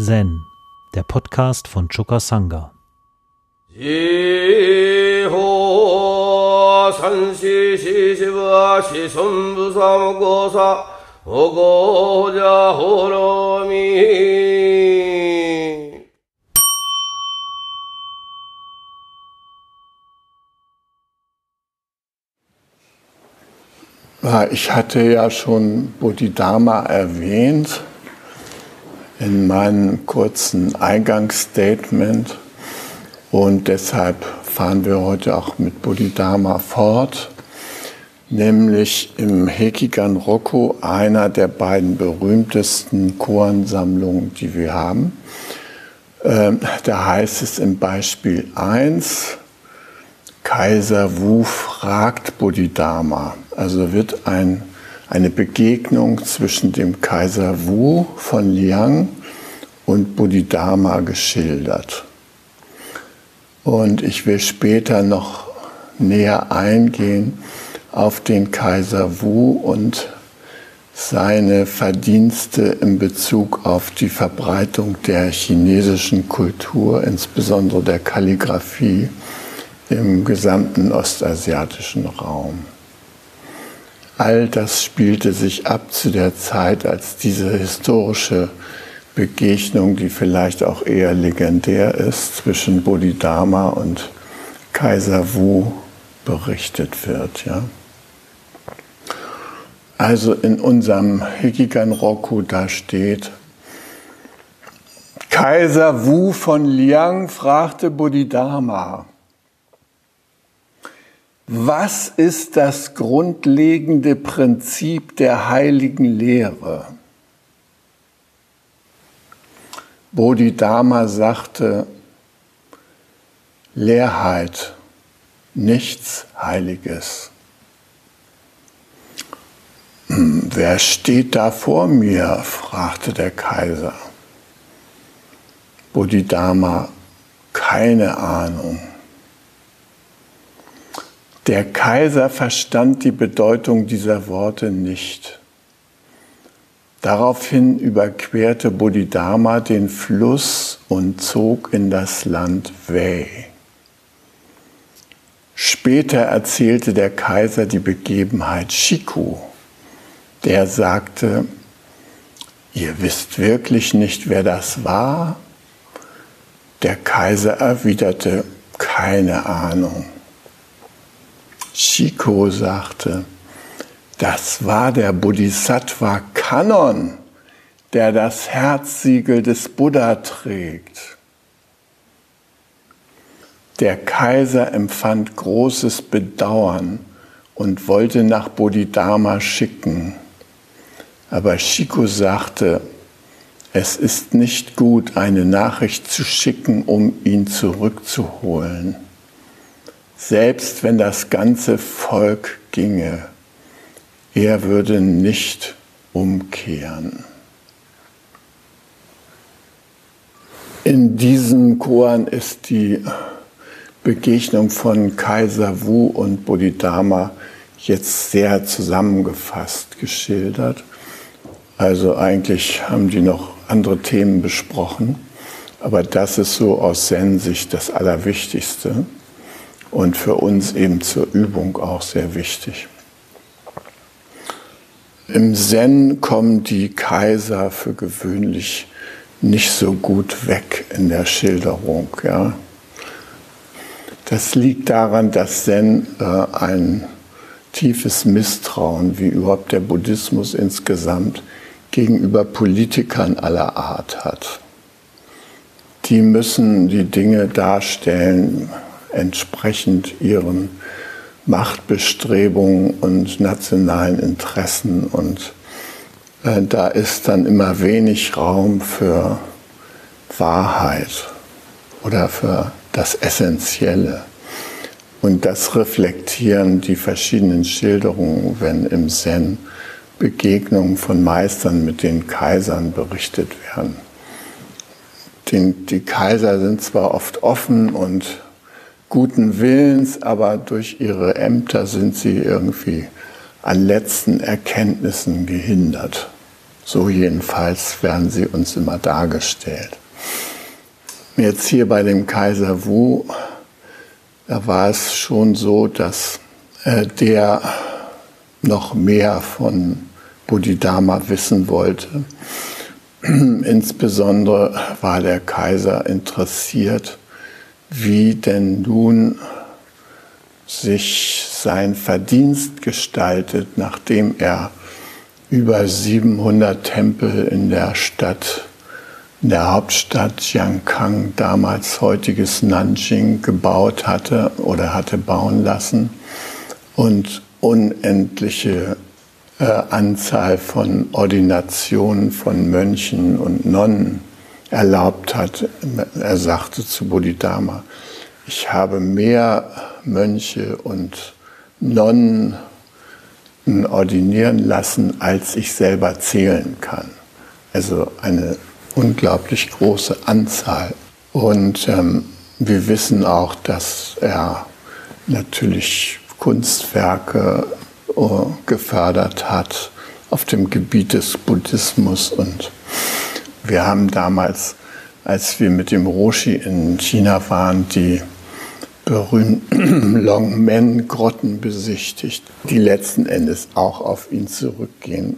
Zen, der Podcast von Choka Sangha. Ich hatte ja schon Bodhidharma erwähnt in meinem kurzen Eingangsstatement und deshalb fahren wir heute auch mit Bodhidharma fort, nämlich im Hekigan Rokko, einer der beiden berühmtesten Koansammlungen, die wir haben. Ähm, da heißt es im Beispiel 1, Kaiser Wu fragt Bodhidharma. Also wird ein eine Begegnung zwischen dem Kaiser Wu von Liang und Bodhidharma geschildert. Und ich will später noch näher eingehen auf den Kaiser Wu und seine Verdienste in Bezug auf die Verbreitung der chinesischen Kultur, insbesondere der Kalligraphie im gesamten ostasiatischen Raum. All das spielte sich ab zu der Zeit, als diese historische Begegnung, die vielleicht auch eher legendär ist, zwischen Bodhidharma und Kaiser Wu berichtet wird. Ja. Also in unserem Hikigan Roku da steht, Kaiser Wu von Liang fragte Bodhidharma, was ist das grundlegende Prinzip der heiligen Lehre? Bodhidharma sagte, Leerheit, nichts Heiliges. Hm, wer steht da vor mir? fragte der Kaiser. Bodhidharma, keine Ahnung. Der Kaiser verstand die Bedeutung dieser Worte nicht. Daraufhin überquerte Bodhidharma den Fluss und zog in das Land Wei. Später erzählte der Kaiser die Begebenheit Shiku. Der sagte, ihr wisst wirklich nicht, wer das war? Der Kaiser erwiderte, keine Ahnung. Chico sagte, das war der Bodhisattva Kanon, der das Herzsiegel des Buddha trägt. Der Kaiser empfand großes Bedauern und wollte nach Bodhidharma schicken. Aber Chico sagte, es ist nicht gut, eine Nachricht zu schicken, um ihn zurückzuholen selbst wenn das ganze Volk ginge, er würde nicht umkehren. In diesem Koan ist die Begegnung von Kaiser Wu und Bodhidharma jetzt sehr zusammengefasst geschildert. Also eigentlich haben die noch andere Themen besprochen, aber das ist so aus Zen-Sicht das Allerwichtigste und für uns eben zur Übung auch sehr wichtig. Im Zen kommen die Kaiser für gewöhnlich nicht so gut weg in der Schilderung. Ja. Das liegt daran, dass Zen äh, ein tiefes Misstrauen, wie überhaupt der Buddhismus insgesamt, gegenüber Politikern aller Art hat. Die müssen die Dinge darstellen, entsprechend ihren Machtbestrebungen und nationalen Interessen. Und äh, da ist dann immer wenig Raum für Wahrheit oder für das Essentielle. Und das reflektieren die verschiedenen Schilderungen, wenn im Zen Begegnungen von Meistern mit den Kaisern berichtet werden. Den, die Kaiser sind zwar oft offen und guten Willens, aber durch ihre Ämter sind sie irgendwie an letzten Erkenntnissen gehindert. So jedenfalls werden sie uns immer dargestellt. Jetzt hier bei dem Kaiser Wu, da war es schon so, dass äh, der noch mehr von Bodhidharma wissen wollte. Insbesondere war der Kaiser interessiert, wie denn nun sich sein Verdienst gestaltet, nachdem er über 700 Tempel in der Stadt, in der Hauptstadt Jiankang, damals heutiges Nanjing, gebaut hatte oder hatte bauen lassen und unendliche äh, Anzahl von Ordinationen von Mönchen und Nonnen erlaubt hat. Er sagte zu Bodhidharma, ich habe mehr Mönche und Nonnen ordinieren lassen, als ich selber zählen kann. Also eine unglaublich große Anzahl. Und ähm, wir wissen auch, dass er natürlich Kunstwerke äh, gefördert hat auf dem Gebiet des Buddhismus. Und wir haben damals, als wir mit dem Roshi in China waren, die berühmten Longmen-Grotten besichtigt, die letzten Endes auch auf ihn zurückgehen,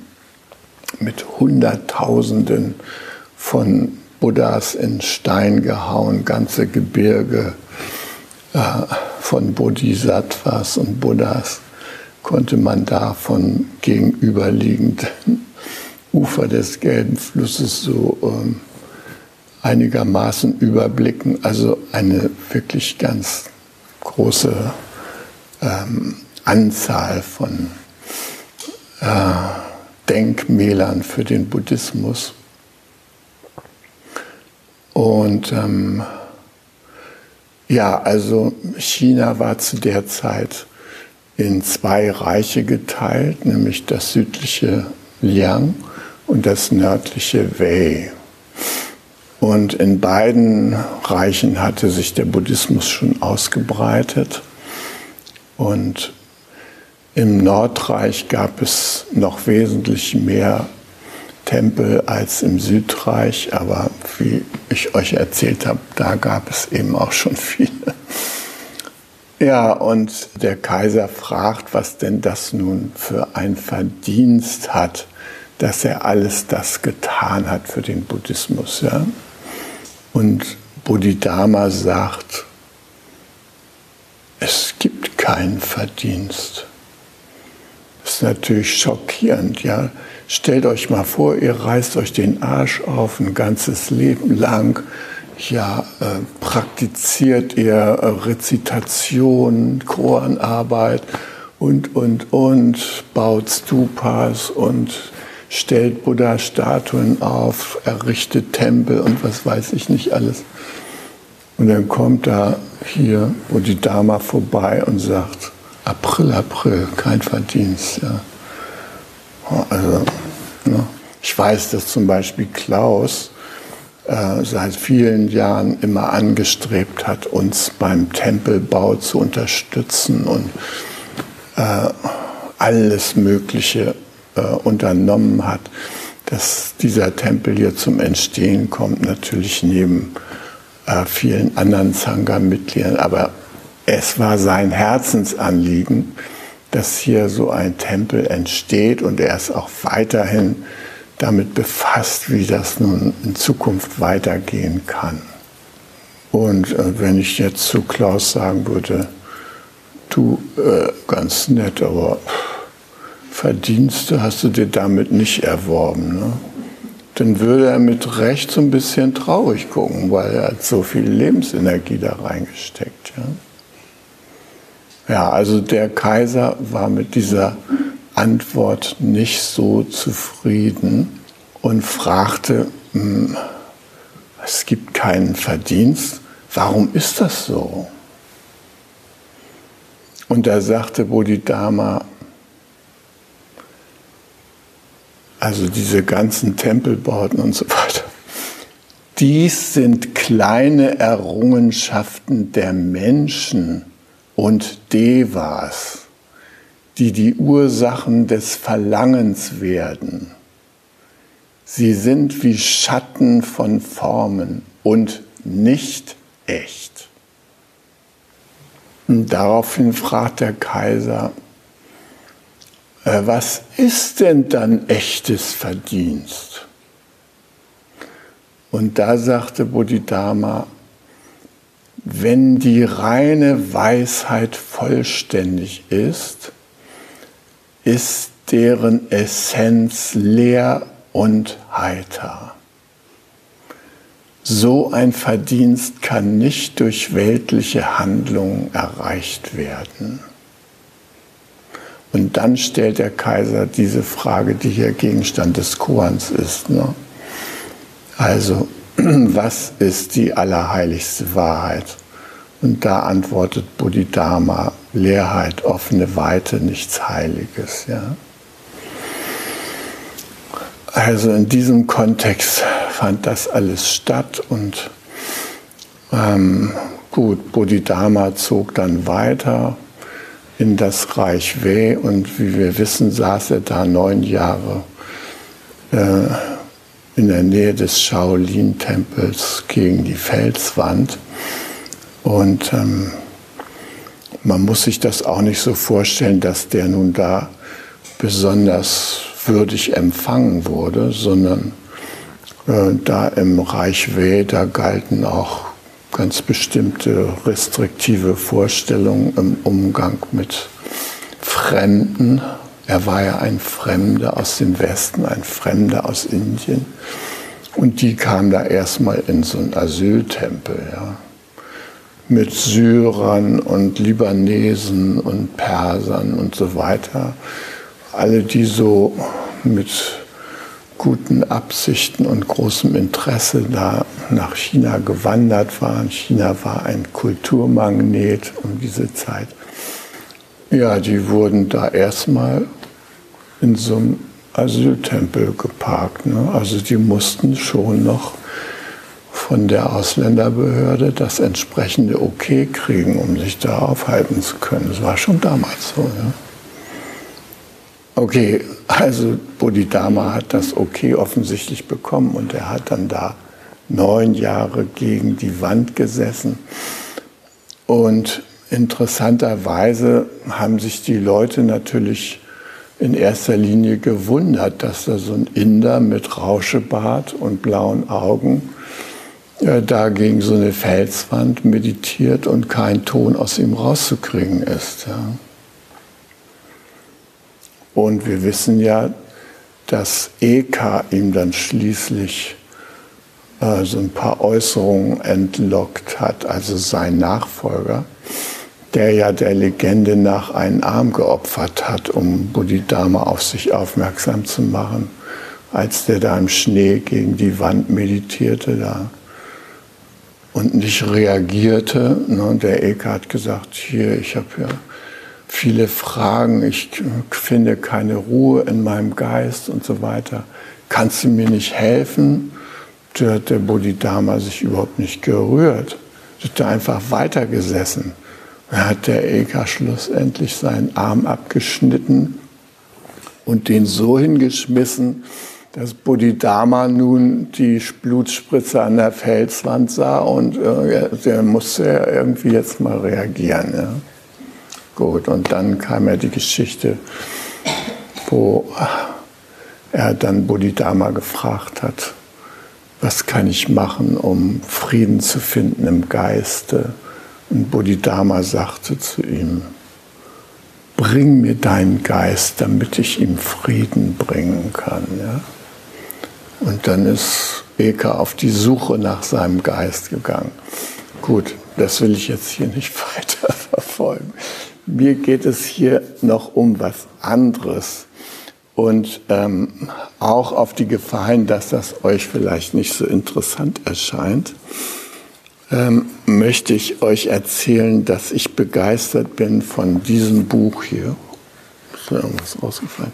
mit Hunderttausenden von Buddhas in Stein gehauen, ganze Gebirge äh, von Bodhisattvas und Buddhas konnte man da von gegenüberliegenden Ufer des Gelben Flusses so ähm, einigermaßen überblicken. Also eine wirklich ganz große ähm, Anzahl von äh, Denkmälern für den Buddhismus. Und ähm, ja, also China war zu der Zeit in zwei Reiche geteilt, nämlich das südliche Liang und das nördliche Wei. Und in beiden Reichen hatte sich der Buddhismus schon ausgebreitet. Und im Nordreich gab es noch wesentlich mehr Tempel als im Südreich, aber wie ich euch erzählt habe, da gab es eben auch schon viele. Ja, und der Kaiser fragt, was denn das nun für ein Verdienst hat, dass er alles das getan hat für den Buddhismus. Ja? Und Bodhidharma sagt, es gibt keinen Verdienst. Das ist natürlich schockierend, ja. Stellt euch mal vor, ihr reißt euch den Arsch auf ein ganzes Leben lang, ja, äh, praktiziert ihr äh, Rezitation, Chorenarbeit und, und, und, baut Stupas und stellt Buddha-Statuen auf, errichtet Tempel und was weiß ich nicht alles. Und dann kommt da hier Bodhidharma vorbei und sagt, April, April, kein Verdienst. Ja. Also, ne? Ich weiß, dass zum Beispiel Klaus äh, seit vielen Jahren immer angestrebt hat, uns beim Tempelbau zu unterstützen und äh, alles Mögliche äh, unternommen hat, dass dieser Tempel hier zum Entstehen kommt, natürlich neben äh, vielen anderen Sangha-Mitgliedern. Aber es war sein Herzensanliegen, dass hier so ein Tempel entsteht und er ist auch weiterhin damit befasst, wie das nun in Zukunft weitergehen kann. Und äh, wenn ich jetzt zu Klaus sagen würde, du, äh, ganz nett, aber Verdienste hast du dir damit nicht erworben. Ne? Dann würde er mit Recht so ein bisschen traurig gucken, weil er hat so viel Lebensenergie da reingesteckt. Ja, ja also der Kaiser war mit dieser Antwort nicht so zufrieden und fragte, hm, es gibt keinen Verdienst, warum ist das so? Und da sagte Bodhidharma, also diese ganzen Tempelbauten und so weiter. Dies sind kleine Errungenschaften der Menschen und Devas, die die Ursachen des Verlangens werden. Sie sind wie Schatten von Formen und nicht echt. Und daraufhin fragt der Kaiser, was ist denn dann echtes Verdienst? Und da sagte Bodhidharma, wenn die reine Weisheit vollständig ist, ist deren Essenz leer und heiter. So ein Verdienst kann nicht durch weltliche Handlungen erreicht werden. Und dann stellt der Kaiser diese Frage, die hier Gegenstand des Koans ist. Ne? Also, was ist die allerheiligste Wahrheit? Und da antwortet Bodhidharma, Leerheit, offene Weite, nichts Heiliges. Ja? Also in diesem Kontext fand das alles statt und ähm, gut, Bodhidharma zog dann weiter in das Reich Wei und wie wir wissen, saß er da neun Jahre äh, in der Nähe des Shaolin-Tempels gegen die Felswand. Und ähm, man muss sich das auch nicht so vorstellen, dass der nun da besonders würdig empfangen wurde, sondern äh, da im Reich Weh, da galten auch ganz bestimmte restriktive Vorstellungen im Umgang mit Fremden. Er war ja ein Fremder aus dem Westen, ein Fremder aus Indien. Und die kamen da erstmal in so einen Asyltempel, ja, mit Syrern und Libanesen und Persern und so weiter. Alle, die so mit guten Absichten und großem Interesse da nach China gewandert waren. China war ein Kulturmagnet um diese Zeit. Ja, die wurden da erstmal in so einem Asyltempel geparkt. Ne? Also die mussten schon noch von der Ausländerbehörde das entsprechende Okay kriegen, um sich da aufhalten zu können. Das war schon damals so. Ja? Okay, also Bodhidharma hat das okay offensichtlich bekommen und er hat dann da neun Jahre gegen die Wand gesessen. Und interessanterweise haben sich die Leute natürlich in erster Linie gewundert, dass da so ein Inder mit Rauschebart und blauen Augen äh, da gegen so eine Felswand meditiert und kein Ton aus ihm rauszukriegen ist. Ja. Und wir wissen ja, dass Eka ihm dann schließlich äh, so ein paar Äußerungen entlockt hat, also sein Nachfolger, der ja der Legende nach einen Arm geopfert hat, um Bodhidharma auf sich aufmerksam zu machen, als der da im Schnee gegen die Wand meditierte da und nicht reagierte. Ne? Der Eka hat gesagt, hier, ich habe ja viele Fragen, ich finde keine Ruhe in meinem Geist und so weiter. Kannst du mir nicht helfen? Da hat der Bodhidharma sich überhaupt nicht gerührt. Er hat einfach weitergesessen. Dann hat der Eka schlussendlich seinen Arm abgeschnitten und den so hingeschmissen, dass Bodhidharma nun die Blutspritze an der Felswand sah und äh, der musste irgendwie jetzt mal reagieren. Ja. Gut, und dann kam ja die Geschichte, wo er dann Bodhidharma gefragt hat, was kann ich machen, um Frieden zu finden im Geiste? Und Bodhidharma sagte zu ihm, bring mir deinen Geist, damit ich ihm Frieden bringen kann. Ja? Und dann ist Eka auf die Suche nach seinem Geist gegangen. Gut, das will ich jetzt hier nicht weiter verfolgen. Mir geht es hier noch um was anderes und ähm, auch auf die Gefahr hin, dass das euch vielleicht nicht so interessant erscheint, ähm, möchte ich euch erzählen, dass ich begeistert bin von diesem Buch hier. Ist da irgendwas rausgefallen?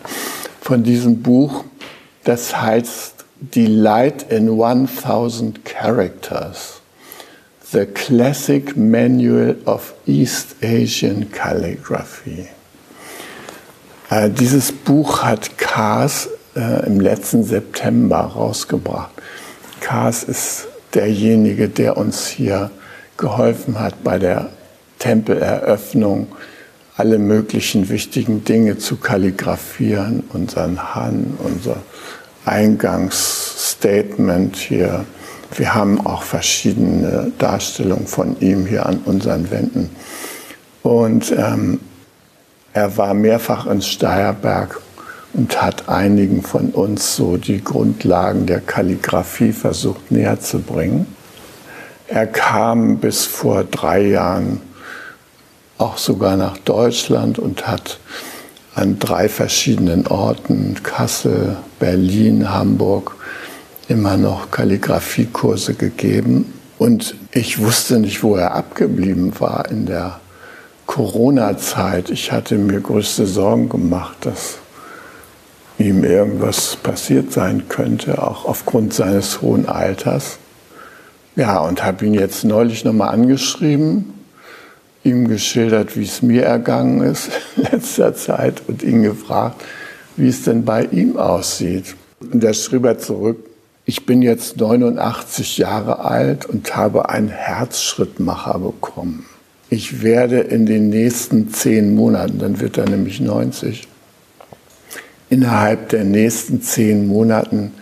Von diesem Buch, das heißt Delight in 1000 Characters. The Classic Manual of East Asian Calligraphy. Äh, dieses Buch hat Kaas äh, im letzten September rausgebracht. Kars ist derjenige, der uns hier geholfen hat bei der Tempeleröffnung, alle möglichen wichtigen Dinge zu kalligrafieren, unseren Han, unser Eingangsstatement hier. Wir haben auch verschiedene Darstellungen von ihm hier an unseren Wänden. Und ähm, er war mehrfach in Steierberg und hat einigen von uns so die Grundlagen der Kalligraphie versucht näher zu bringen. Er kam bis vor drei Jahren auch sogar nach Deutschland und hat an drei verschiedenen Orten, Kassel, Berlin, Hamburg, immer noch Kalligraphiekurse gegeben. Und ich wusste nicht, wo er abgeblieben war in der Corona-Zeit. Ich hatte mir größte Sorgen gemacht, dass ihm irgendwas passiert sein könnte, auch aufgrund seines hohen Alters. Ja, und habe ihn jetzt neulich nochmal angeschrieben, ihm geschildert, wie es mir ergangen ist in letzter Zeit und ihn gefragt, wie es denn bei ihm aussieht. Und da schrieb er zurück, ich bin jetzt 89 Jahre alt und habe einen Herzschrittmacher bekommen. Ich werde in den nächsten zehn Monaten, dann wird er nämlich 90, innerhalb der nächsten zehn Monaten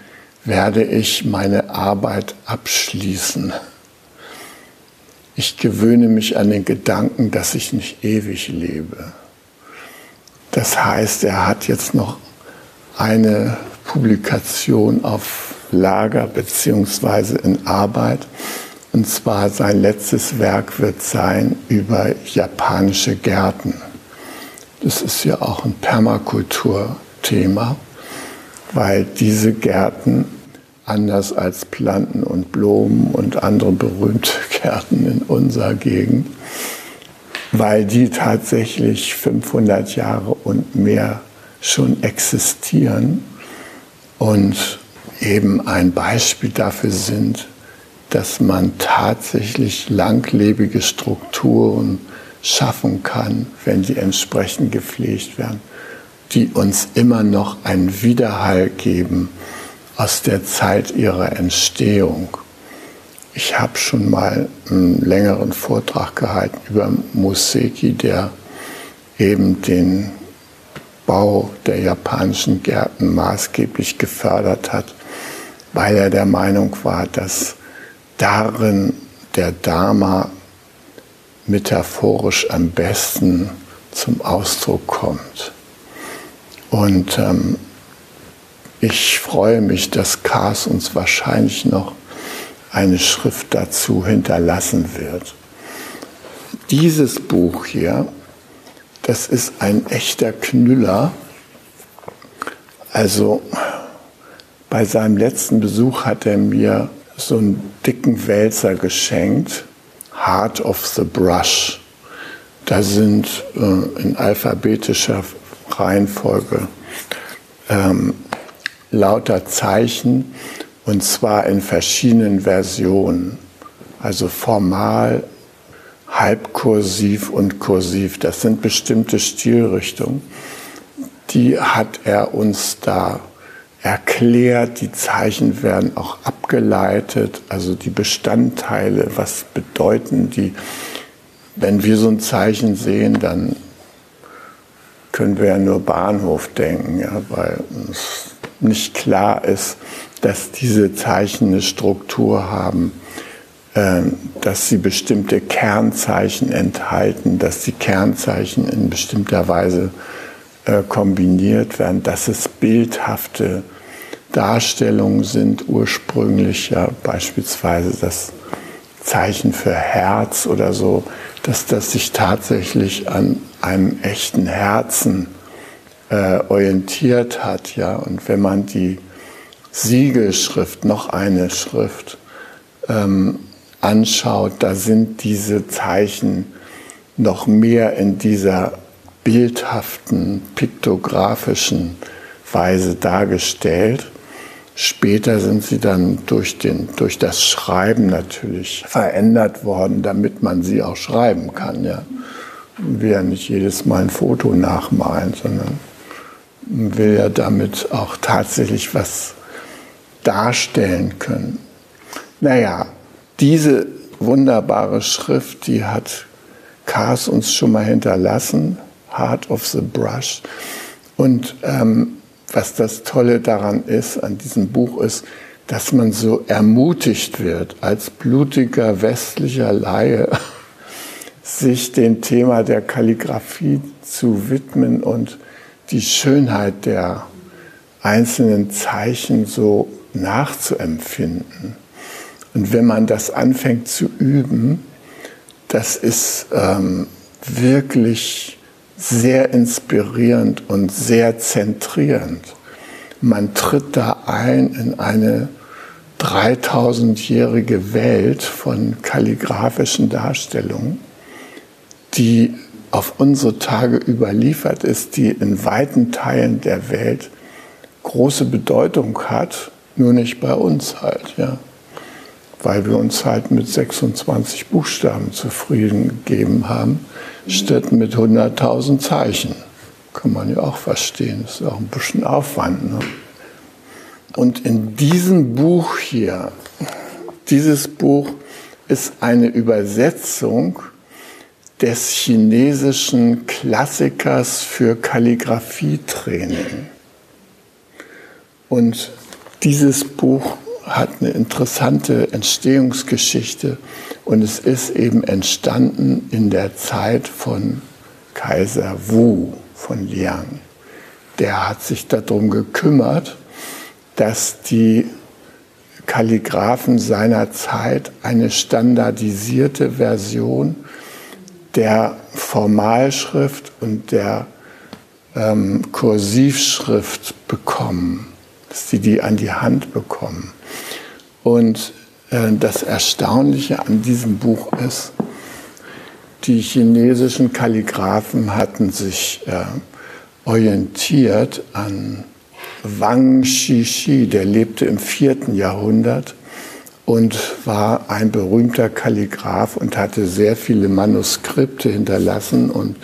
werde ich meine Arbeit abschließen. Ich gewöhne mich an den Gedanken, dass ich nicht ewig lebe. Das heißt, er hat jetzt noch eine Publikation auf Lager beziehungsweise in Arbeit. Und zwar sein letztes Werk wird sein über japanische Gärten. Das ist ja auch ein Permakultur Thema, weil diese Gärten anders als Planten und Blumen und andere berühmte Gärten in unserer Gegend, weil die tatsächlich 500 Jahre und mehr schon existieren und eben ein Beispiel dafür sind, dass man tatsächlich langlebige Strukturen schaffen kann, wenn die entsprechend gepflegt werden die uns immer noch einen Widerhall geben aus der Zeit ihrer Entstehung. Ich habe schon mal einen längeren Vortrag gehalten über Museki, der eben den Bau der japanischen Gärten maßgeblich gefördert hat, weil er der Meinung war, dass darin der Dharma metaphorisch am besten zum Ausdruck kommt. Und ähm, ich freue mich, dass Kars uns wahrscheinlich noch eine Schrift dazu hinterlassen wird. Dieses Buch hier, das ist ein echter Knüller. Also bei seinem letzten Besuch hat er mir so einen dicken Wälzer geschenkt, Heart of the Brush. Da sind äh, in alphabetischer Reihenfolge ähm, lauter Zeichen und zwar in verschiedenen Versionen. Also formal, halbkursiv und kursiv. Das sind bestimmte Stilrichtungen. Die hat er uns da erklärt. Die Zeichen werden auch abgeleitet, also die Bestandteile, was bedeuten die. Wenn wir so ein Zeichen sehen, dann können wir ja nur Bahnhof denken, ja, weil uns nicht klar ist, dass diese Zeichen eine Struktur haben, äh, dass sie bestimmte Kernzeichen enthalten, dass die Kernzeichen in bestimmter Weise äh, kombiniert werden, dass es bildhafte Darstellungen sind, ursprünglich ja beispielsweise das Zeichen für Herz oder so, dass das sich tatsächlich an einem echten Herzen äh, orientiert hat, ja. Und wenn man die Siegelschrift, noch eine Schrift, ähm, anschaut, da sind diese Zeichen noch mehr in dieser bildhaften, piktografischen Weise dargestellt. Später sind sie dann durch, den, durch das Schreiben natürlich verändert worden, damit man sie auch schreiben kann. Ja. Wir nicht jedes Mal ein Foto nachmalen, sondern will ja damit auch tatsächlich was darstellen können. Naja, diese wunderbare Schrift, die hat Kars uns schon mal hinterlassen, Heart of the Brush. Und ähm, was das Tolle daran ist, an diesem Buch ist, dass man so ermutigt wird, als blutiger westlicher Laie sich dem Thema der Kalligraphie zu widmen und die Schönheit der einzelnen Zeichen so nachzuempfinden. Und wenn man das anfängt zu üben, das ist ähm, wirklich sehr inspirierend und sehr zentrierend. Man tritt da ein in eine 3000-jährige Welt von kalligraphischen Darstellungen, die auf unsere Tage überliefert ist, die in weiten Teilen der Welt große Bedeutung hat, nur nicht bei uns halt, ja. Weil wir uns halt mit 26 Buchstaben zufrieden gegeben haben, statt mit 100.000 Zeichen. Kann man ja auch verstehen, das ist auch ein bisschen Aufwand. Ne? Und in diesem Buch hier, dieses Buch ist eine Übersetzung des chinesischen Klassikers für Kalligraphietraining. Und dieses Buch hat eine interessante Entstehungsgeschichte und es ist eben entstanden in der Zeit von Kaiser Wu von Liang. Der hat sich darum gekümmert, dass die Kalligraphen seiner Zeit eine standardisierte Version der Formalschrift und der ähm, Kursivschrift bekommen, dass sie die an die Hand bekommen. Und äh, das Erstaunliche an diesem Buch ist, die chinesischen Kalligraphen hatten sich äh, orientiert an Wang Shishi, der lebte im vierten Jahrhundert und war ein berühmter Kalligraph und hatte sehr viele Manuskripte hinterlassen und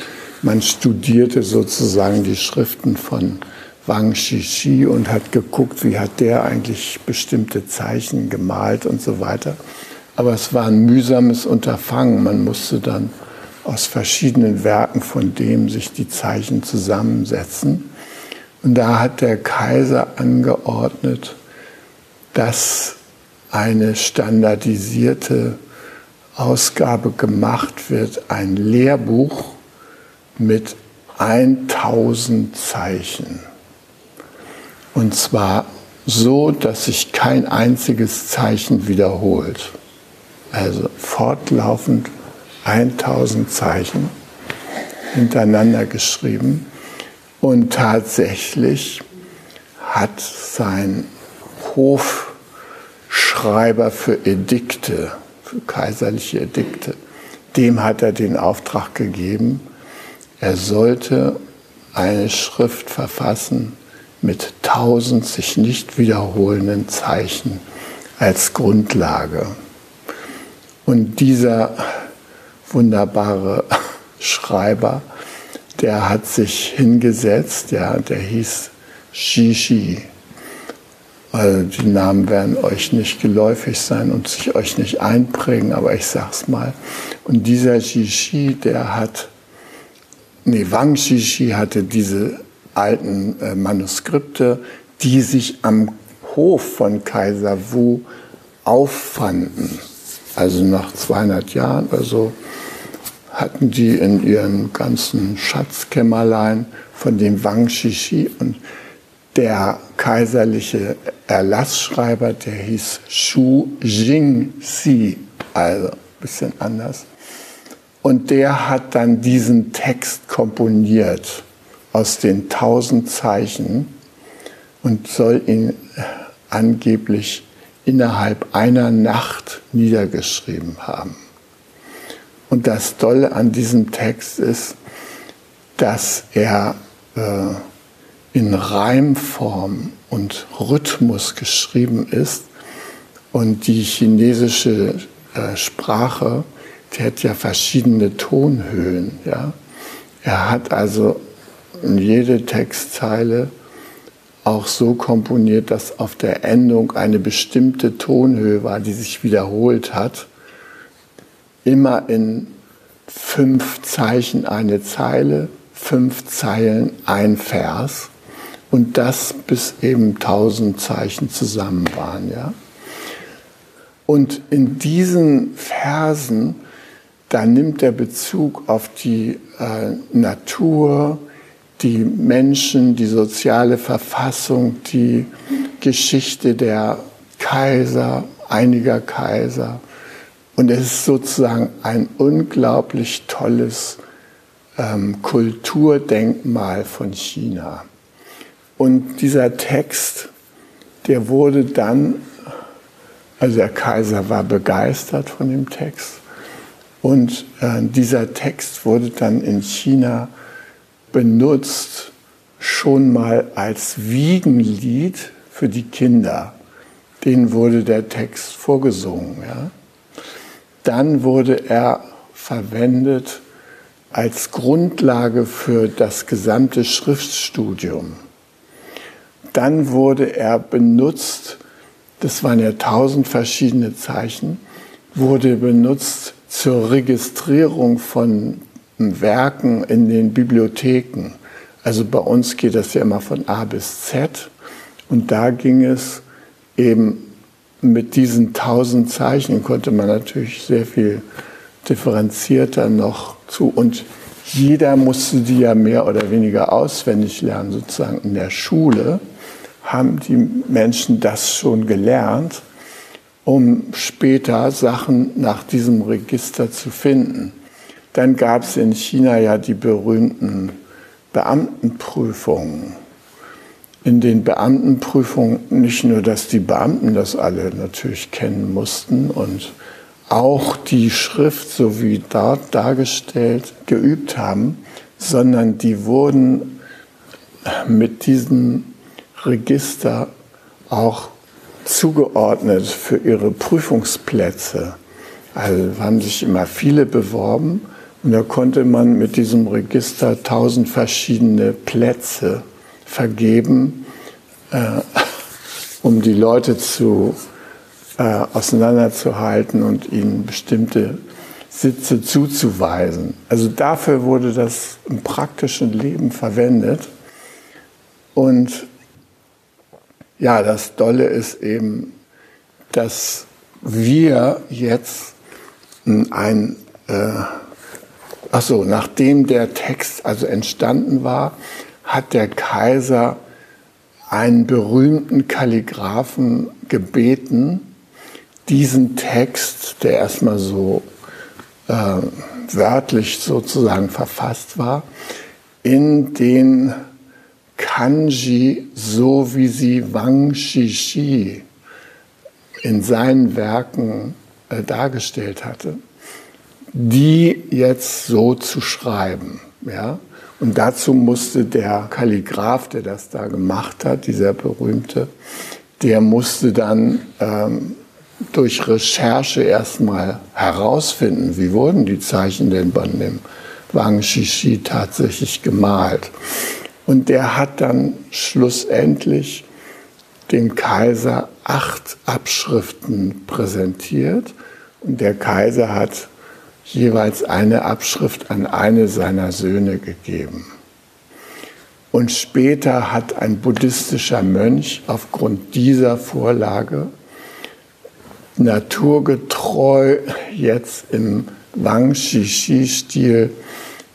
man studierte sozusagen die Schriften von Wang Shishi und hat geguckt, wie hat der eigentlich bestimmte Zeichen gemalt und so weiter. Aber es war ein mühsames Unterfangen. Man musste dann aus verschiedenen Werken von dem sich die Zeichen zusammensetzen. Und da hat der Kaiser angeordnet, dass eine standardisierte Ausgabe gemacht wird, ein Lehrbuch mit 1000 Zeichen. Und zwar so, dass sich kein einziges Zeichen wiederholt. Also fortlaufend 1000 Zeichen hintereinander geschrieben. Und tatsächlich hat sein Hof Schreiber für Edikte, für kaiserliche Edikte, dem hat er den Auftrag gegeben, er sollte eine Schrift verfassen mit tausend sich nicht wiederholenden Zeichen als Grundlage. Und dieser wunderbare Schreiber, der hat sich hingesetzt, ja, der hieß Shishi, also die Namen werden euch nicht geläufig sein und sich euch nicht einprägen, aber ich sag's mal. Und dieser Shishi, der hat, nee, Wang Shishi hatte diese alten äh, Manuskripte, die sich am Hof von Kaiser Wu auffanden. Also nach 200 Jahren oder so hatten die in ihren ganzen Schatzkämmerlein von dem Wang Shishi und der kaiserliche Erlassschreiber, der hieß Shu Jingxi, also ein bisschen anders. Und der hat dann diesen Text komponiert aus den tausend Zeichen und soll ihn angeblich innerhalb einer Nacht niedergeschrieben haben. Und das Tolle an diesem Text ist, dass er äh, in Reimform und Rhythmus geschrieben ist. Und die chinesische äh, Sprache, die hat ja verschiedene Tonhöhen. Ja? Er hat also jede Textzeile auch so komponiert, dass auf der Endung eine bestimmte Tonhöhe war, die sich wiederholt hat. Immer in fünf Zeichen eine Zeile, fünf Zeilen ein Vers und das bis eben tausend Zeichen zusammen waren. Ja? Und in diesen Versen, da nimmt er Bezug auf die äh, Natur, die Menschen, die soziale Verfassung, die Geschichte der Kaiser, einiger Kaiser. Und es ist sozusagen ein unglaublich tolles ähm, Kulturdenkmal von China. Und dieser Text, der wurde dann, also der Kaiser war begeistert von dem Text. Und äh, dieser Text wurde dann in China benutzt schon mal als Wiegenlied für die Kinder. Denen wurde der Text vorgesungen. Ja. Dann wurde er verwendet als Grundlage für das gesamte Schriftstudium. Dann wurde er benutzt, das waren ja tausend verschiedene Zeichen, wurde benutzt zur Registrierung von Werken in den Bibliotheken. Also bei uns geht das ja immer von A bis Z. Und da ging es eben mit diesen tausend Zeichen, konnte man natürlich sehr viel differenzierter noch zu. Und jeder musste die ja mehr oder weniger auswendig lernen, sozusagen in der Schule haben die Menschen das schon gelernt, um später Sachen nach diesem Register zu finden. Dann gab es in China ja die berühmten Beamtenprüfungen. In den Beamtenprüfungen nicht nur, dass die Beamten das alle natürlich kennen mussten und auch die Schrift, so wie dort dargestellt, geübt haben, sondern die wurden mit diesem Register auch zugeordnet für ihre Prüfungsplätze. Also haben sich immer viele beworben und da konnte man mit diesem Register tausend verschiedene Plätze vergeben, äh, um die Leute zu, äh, auseinanderzuhalten und ihnen bestimmte Sitze zuzuweisen. Also dafür wurde das im praktischen Leben verwendet. Und ja, das Dolle ist eben, dass wir jetzt ein äh, Achso, nachdem der Text also entstanden war, hat der Kaiser einen berühmten Kalligraphen gebeten, diesen Text, der erstmal so äh, wörtlich sozusagen verfasst war, in den Kanji, so wie sie Wang Shishi in seinen Werken äh, dargestellt hatte, die jetzt so zu schreiben. Ja? Und dazu musste der Kalligraph, der das da gemacht hat, dieser berühmte, der musste dann ähm, durch Recherche erstmal herausfinden, wie wurden die Zeichen denn bei dem Wang Shishi tatsächlich gemalt. Und der hat dann schlussendlich dem Kaiser acht Abschriften präsentiert. Und der Kaiser hat jeweils eine Abschrift an eine seiner Söhne gegeben. Und später hat ein buddhistischer Mönch aufgrund dieser Vorlage naturgetreu jetzt im Wang Shishi-Stil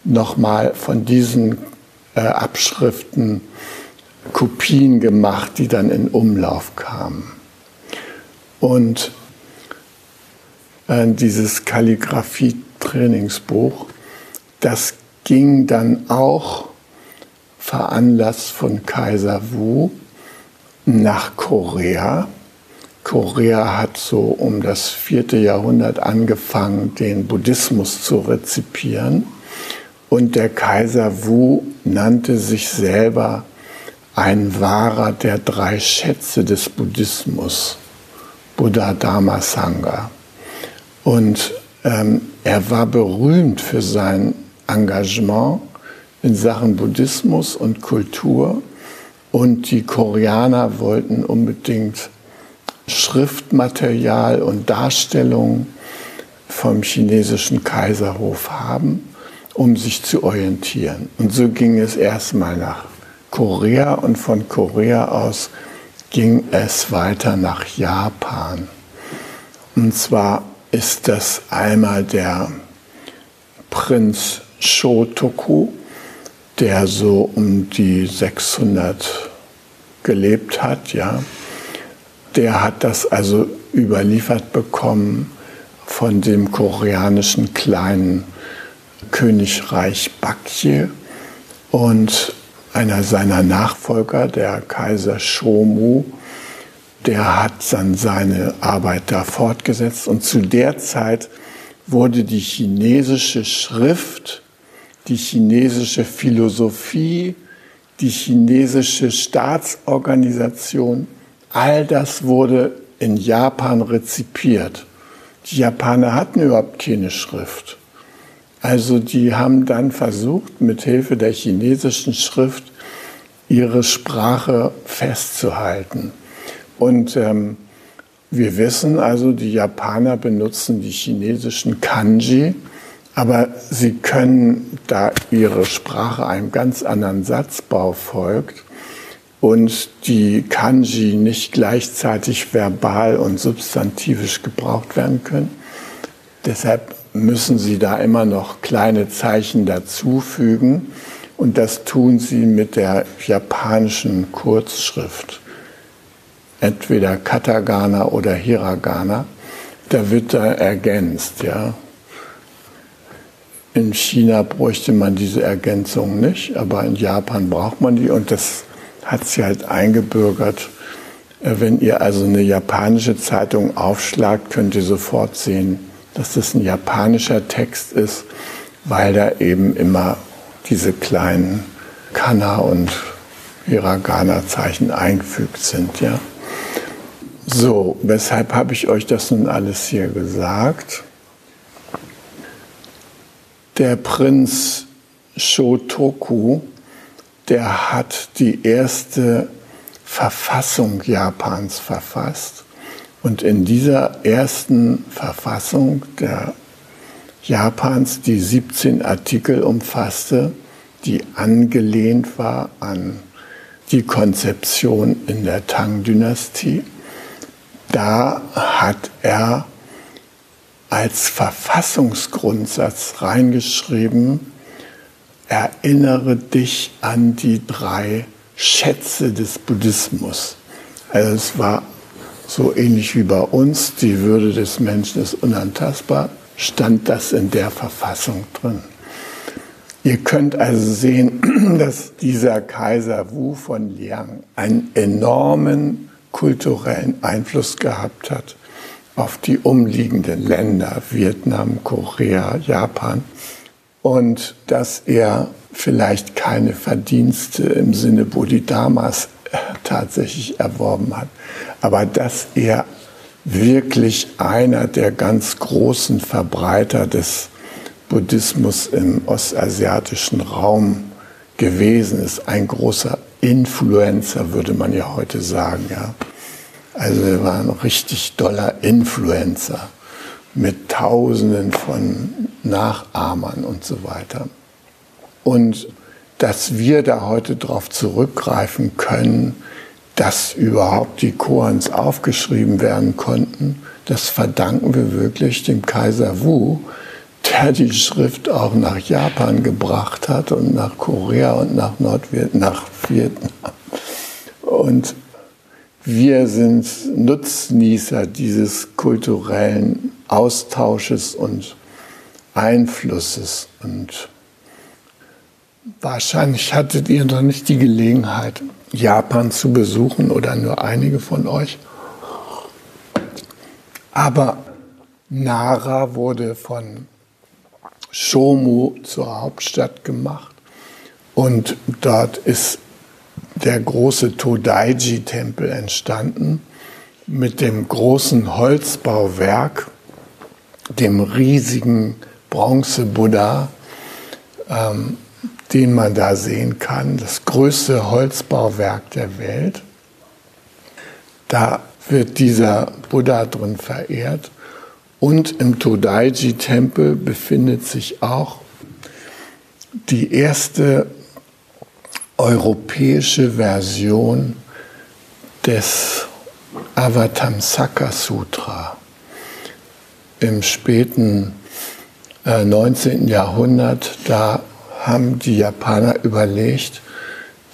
nochmal von diesen äh, Abschriften Kopien gemacht, die dann in Umlauf kamen. Und äh, dieses Kalligraphie Trainingsbuch. Das ging dann auch veranlasst von Kaiser Wu nach Korea. Korea hat so um das vierte Jahrhundert angefangen, den Buddhismus zu rezipieren. Und der Kaiser Wu nannte sich selber ein Wahrer der drei Schätze des Buddhismus, Buddha, Dharma, Sangha. Und ähm, er war berühmt für sein Engagement in Sachen Buddhismus und Kultur. Und die Koreaner wollten unbedingt Schriftmaterial und Darstellungen vom chinesischen Kaiserhof haben, um sich zu orientieren. Und so ging es erstmal nach Korea und von Korea aus ging es weiter nach Japan. Und zwar ist das einmal der Prinz Shotoku, der so um die 600 gelebt hat, ja. Der hat das also überliefert bekommen von dem koreanischen kleinen Königreich Bakje und einer seiner Nachfolger, der Kaiser Shomu, der hat dann seine Arbeit da fortgesetzt und zu der Zeit wurde die chinesische Schrift, die chinesische Philosophie, die chinesische Staatsorganisation, all das wurde in Japan rezipiert. Die Japaner hatten überhaupt keine Schrift. Also die haben dann versucht, mit Hilfe der chinesischen Schrift ihre Sprache festzuhalten. Und ähm, wir wissen also, die Japaner benutzen die chinesischen Kanji, aber sie können, da ihre Sprache einem ganz anderen Satzbau folgt und die Kanji nicht gleichzeitig verbal und substantivisch gebraucht werden können, deshalb müssen sie da immer noch kleine Zeichen dazufügen und das tun sie mit der japanischen Kurzschrift entweder Katagana oder Hiragana, da wird da ergänzt, ja. In China bräuchte man diese Ergänzung nicht, aber in Japan braucht man die und das hat sich halt eingebürgert. Äh, wenn ihr also eine japanische Zeitung aufschlagt, könnt ihr sofort sehen, dass das ein japanischer Text ist, weil da eben immer diese kleinen Kana und Hiragana-Zeichen eingefügt sind, ja. So, weshalb habe ich euch das nun alles hier gesagt? Der Prinz Shotoku, der hat die erste Verfassung Japans verfasst. Und in dieser ersten Verfassung der Japans, die 17 Artikel umfasste, die angelehnt war an die Konzeption in der Tang-Dynastie, da hat er als Verfassungsgrundsatz reingeschrieben, erinnere dich an die drei Schätze des Buddhismus. Also es war so ähnlich wie bei uns, die Würde des Menschen ist unantastbar, stand das in der Verfassung drin. Ihr könnt also sehen, dass dieser Kaiser Wu von Liang einen enormen kulturellen Einfluss gehabt hat auf die umliegenden Länder, Vietnam, Korea, Japan. Und dass er vielleicht keine Verdienste im Sinne Bodhidharmas äh, tatsächlich erworben hat, aber dass er wirklich einer der ganz großen Verbreiter des Buddhismus im ostasiatischen Raum gewesen ist, ein großer Influencer, würde man ja heute sagen. Ja. Also er war ein richtig doller Influencer mit Tausenden von Nachahmern und so weiter. Und dass wir da heute darauf zurückgreifen können, dass überhaupt die Koans aufgeschrieben werden konnten, das verdanken wir wirklich dem Kaiser Wu, der die Schrift auch nach Japan gebracht hat und nach Korea und nach Nordvietnam, nach Vietnam. Und wir sind Nutznießer dieses kulturellen Austausches und Einflusses. Und wahrscheinlich hattet ihr noch nicht die Gelegenheit, Japan zu besuchen oder nur einige von euch. Aber Nara wurde von Shomu zur Hauptstadt gemacht. Und dort ist der große Todaiji-Tempel entstanden mit dem großen Holzbauwerk, dem riesigen Bronze-Buddha, ähm, den man da sehen kann, das größte Holzbauwerk der Welt. Da wird dieser Buddha drin verehrt. Und im Todaiji-Tempel befindet sich auch die erste europäische Version des Avatamsaka Sutra. Im späten äh, 19. Jahrhundert, da haben die Japaner überlegt,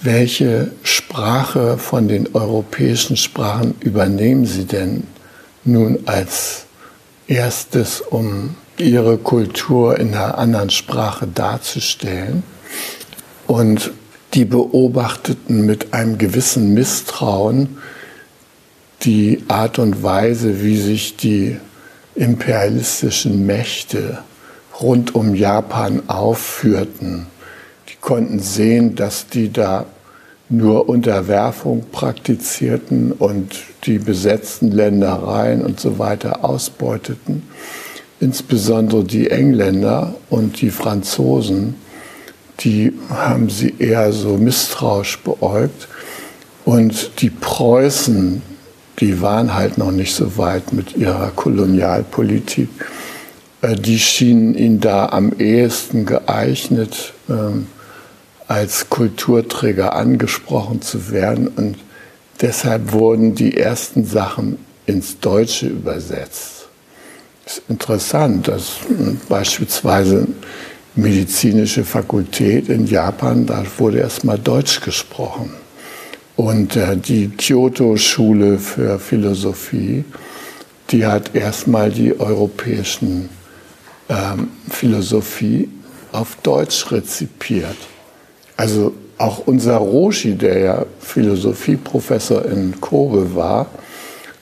welche Sprache von den europäischen Sprachen übernehmen sie denn nun als erstes, um ihre Kultur in einer anderen Sprache darzustellen. Und die beobachteten mit einem gewissen Misstrauen die Art und Weise, wie sich die imperialistischen Mächte rund um Japan aufführten. Die konnten sehen, dass die da nur Unterwerfung praktizierten und die besetzten Ländereien und so weiter ausbeuteten. Insbesondere die Engländer und die Franzosen, die haben sie eher so misstrauisch beäugt. Und die Preußen, die waren halt noch nicht so weit mit ihrer Kolonialpolitik. Äh, die schienen ihnen da am ehesten geeignet, ähm, als Kulturträger angesprochen zu werden. Und deshalb wurden die ersten Sachen ins Deutsche übersetzt. Es ist interessant, dass beispielsweise medizinische Fakultät in Japan, da wurde erstmal Deutsch gesprochen. Und äh, die Kyoto-Schule für Philosophie, die hat erstmal die europäischen ähm, Philosophie auf Deutsch rezipiert. Also auch unser Roshi, der ja Philosophieprofessor in Kobe war,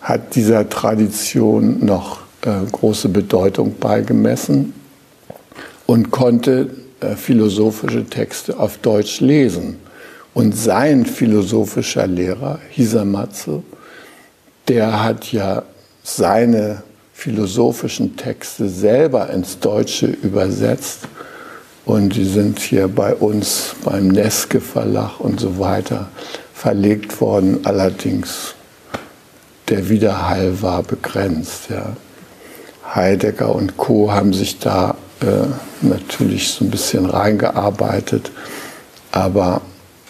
hat dieser Tradition noch äh, große Bedeutung beigemessen und konnte äh, philosophische Texte auf Deutsch lesen. Und sein philosophischer Lehrer, Hisamatsu, der hat ja seine philosophischen Texte selber ins Deutsche übersetzt und die sind hier bei uns beim Neske Verlag und so weiter verlegt worden. Allerdings der Widerhall war begrenzt. Ja. Heidegger und Co. haben sich da natürlich so ein bisschen reingearbeitet, aber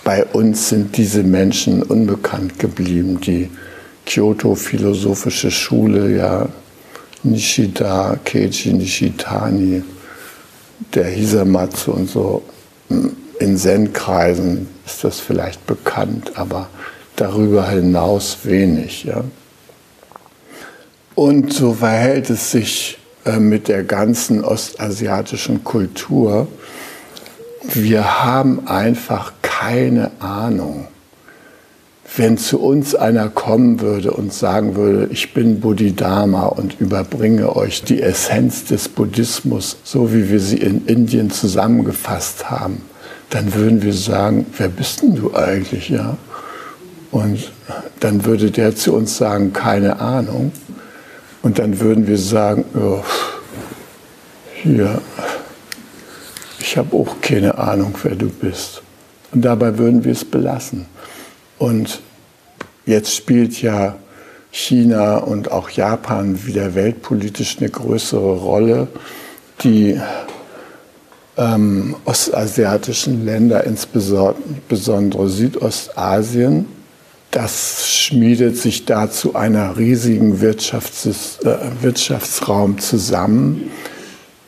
bei uns sind diese Menschen unbekannt geblieben. Die Kyoto Philosophische Schule, ja, Nishida, Keiji Nishitani, der Hisamatsu und so. In Zen-Kreisen ist das vielleicht bekannt, aber darüber hinaus wenig. Ja. Und so verhält es sich äh, mit der ganzen ostasiatischen Kultur. Wir haben einfach keine Ahnung. Wenn zu uns einer kommen würde und sagen würde, ich bin Bodhidharma und überbringe euch die Essenz des Buddhismus, so wie wir sie in Indien zusammengefasst haben, dann würden wir sagen, wer bist denn du eigentlich, ja? Und dann würde der zu uns sagen, keine Ahnung. Und dann würden wir sagen, oh, hier, ich habe auch keine Ahnung, wer du bist. Und dabei würden wir es belassen. Und jetzt spielt ja China und auch Japan wieder weltpolitisch eine größere Rolle. Die ähm, ostasiatischen Länder, insbesondere Südostasien, das schmiedet sich da zu einer riesigen Wirtschafts äh, Wirtschaftsraum zusammen.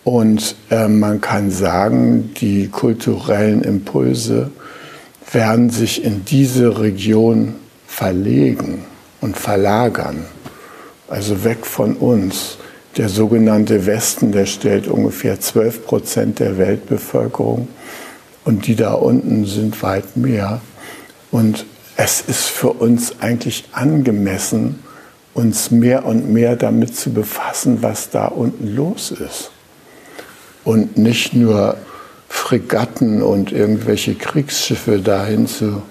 Und äh, man kann sagen, die kulturellen Impulse werden sich in diese Region verlegen und verlagern, also weg von uns. Der sogenannte Westen, der stellt ungefähr 12 Prozent der Weltbevölkerung und die da unten sind weit mehr. Und es ist für uns eigentlich angemessen, uns mehr und mehr damit zu befassen, was da unten los ist. Und nicht nur Fregatten und irgendwelche Kriegsschiffe dahin zu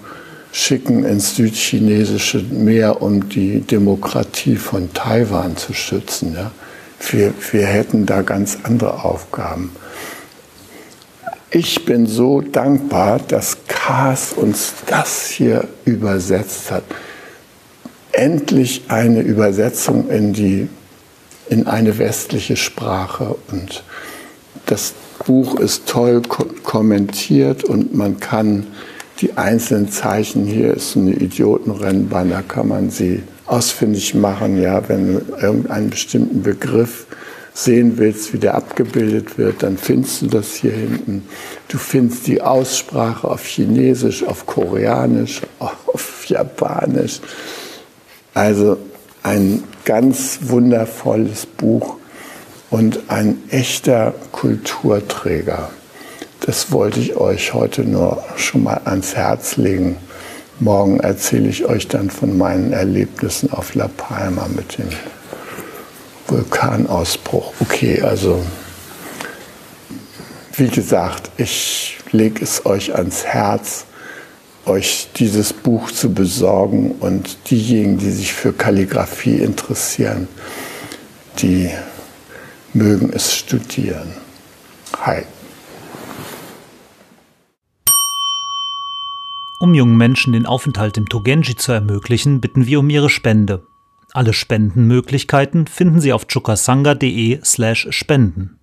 schicken ins südchinesische Meer, um die Demokratie von Taiwan zu schützen. Ja. Wir, wir hätten da ganz andere Aufgaben. Ich bin so dankbar, dass Kars uns das hier übersetzt hat. Endlich eine Übersetzung in, die, in eine westliche Sprache. Und das Buch ist toll kommentiert und man kann die einzelnen Zeichen, hier ist eine Idiotenrennbahn, da kann man sie ausfindig machen, ja, wenn irgendeinen bestimmten Begriff sehen willst, wie der abgebildet wird, dann findest du das hier hinten. Du findest die Aussprache auf Chinesisch, auf Koreanisch, auf Japanisch. Also ein ganz wundervolles Buch und ein echter Kulturträger. Das wollte ich euch heute nur schon mal ans Herz legen. Morgen erzähle ich euch dann von meinen Erlebnissen auf La Palma mit dem Vulkanausbruch. Okay, also wie gesagt, ich lege es euch ans Herz, euch dieses Buch zu besorgen und diejenigen, die sich für Kalligraphie interessieren, die mögen es studieren. Hi. Um jungen Menschen den Aufenthalt im Togenji zu ermöglichen, bitten wir um ihre Spende. Alle Spendenmöglichkeiten finden Sie auf chukasanga.de slash spenden.